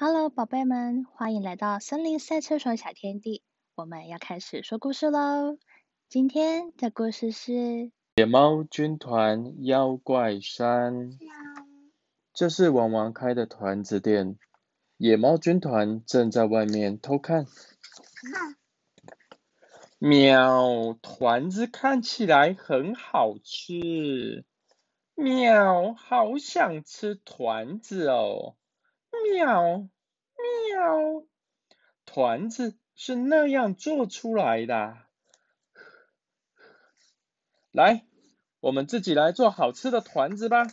Hello，宝贝们，欢迎来到森林赛车手小天地。我们要开始说故事喽。今天的故事是《野猫军团妖怪山》。这是王王开的团子店，野猫军团正在外面偷看。喵，团子看起来很好吃。喵，好想吃团子哦。喵喵，团子是那样做出来的。来，我们自己来做好吃的团子吧。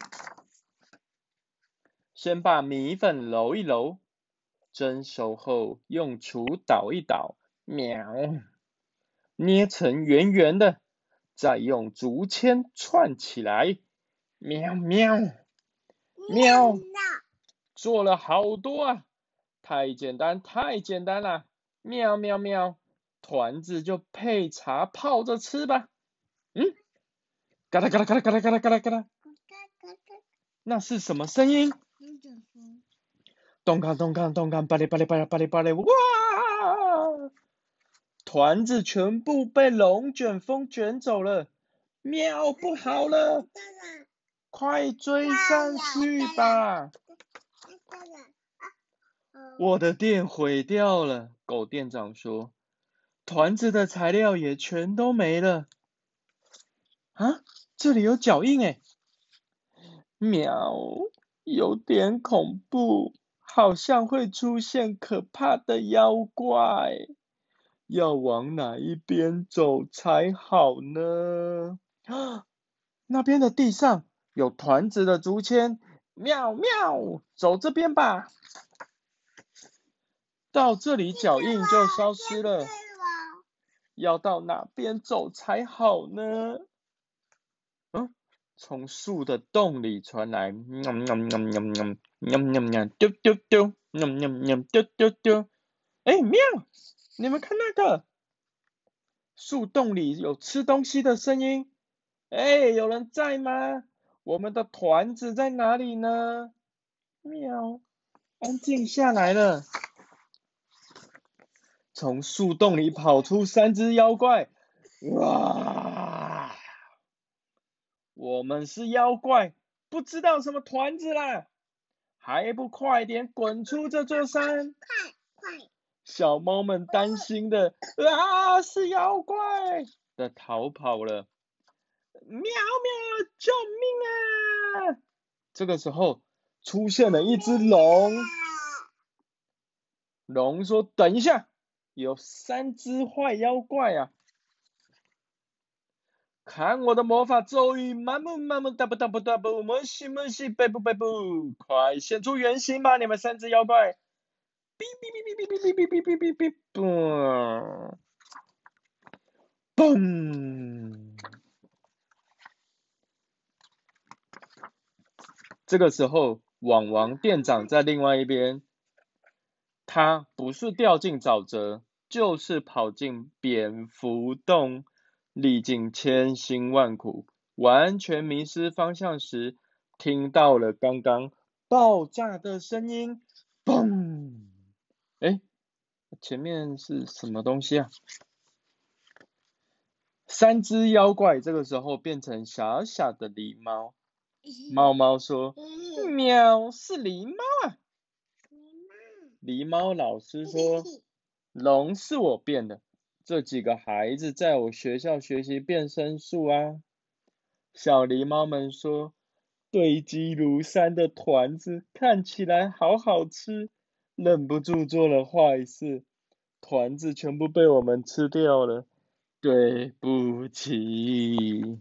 先把米粉揉一揉，蒸熟后用锄捣一捣，喵，捏成圆圆的，再用竹签串起来，喵。喵。喵，做了好多啊，太简单太简单了，喵喵喵，团子就配茶泡着吃吧。嗯，嘎啦嘎啦嘎啦嘎啦嘎啦嘎啦嘎啦，那是什么声音？咚咚咚咚咚咚，巴里巴里巴里巴里巴里，哇！团子全部被龙卷风卷走了，喵，不好了，快追上去吧！我的店毁掉了，狗店长说，团子的材料也全都没了。啊，这里有脚印哎，喵。有点恐怖，好像会出现可怕的妖怪，要往哪一边走才好呢？啊，那边的地上有团子的竹签，喵喵，走这边吧。到这里脚印就消失了，要到哪边走才好呢？嗯从树的洞里传来，喵喵喵喵喵喵喵喵，丢丢丢，喵喵喵，丢丢丢。哎，喵！你们看那个，树洞里有吃东西的声音。哎，有人在吗？我们的团子在哪里呢？喵！安静下来了。从树洞里跑出三只妖怪，哇！我们是妖怪，不知道什么团子啦，还不快点滚出这座山！快快！小猫们担心的啊，是妖怪的逃跑了。喵喵，救命啊！这个时候出现了一只龙，龙说：“等一下，有三只坏妖怪啊！”看我的魔法咒语，满木满木大不大不大不，摩西摩西背不背不，快现出原形吧，你们三只妖怪！哔哔哔哔哔哔哔哔哔哔哔，嘣！嘣！这个时候，网王店长在另外一边，他不是掉进沼泽，就是跑进蝙蝠洞。历尽千辛万苦，完全迷失方向时，听到了刚刚爆炸的声音，嘣！哎，前面是什么东西啊？三只妖怪这个时候变成小小的狸猫。猫猫说：“喵，是狸猫啊。”狸猫老师说：“龙是我变的。”这几个孩子在我学校学习变身术啊！小狸猫们说，堆积如山的团子看起来好好吃，忍不住做了坏事，团子全部被我们吃掉了，对不起。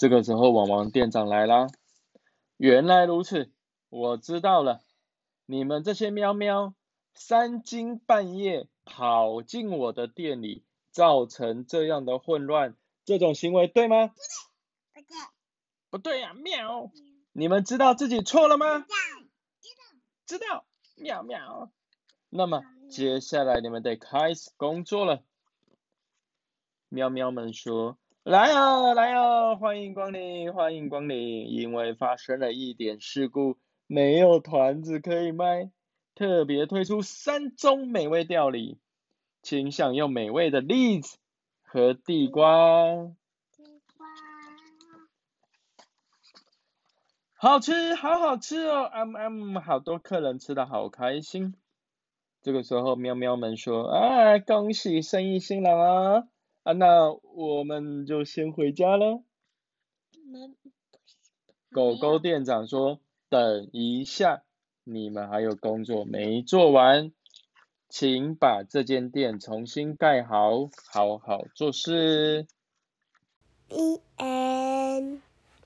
这个时候，网王店长来啦，原来如此，我知道了，你们这些喵喵，三更半夜。跑进我的店里，造成这样的混乱，这种行为对吗？不对，不对，不对呀！喵，你们知道自己错了吗？知道，知道，知道。喵喵。那么接下来你们得开始工作了。喵喵们说：“来啊，来啊，欢迎光临，欢迎光临。因为发生了一点事故，没有团子可以卖，特别推出三种美味料理，请享用美味的栗子和地瓜。地瓜好吃，好好吃哦！嗯嗯，好多客人吃的好开心。这个时候，喵喵们说：“啊，恭喜生意兴隆啊！啊，那我们就先回家了。”狗狗店长说：“等一下，你们还有工作没做完，请把这间店重新盖好，好好做事。” The end.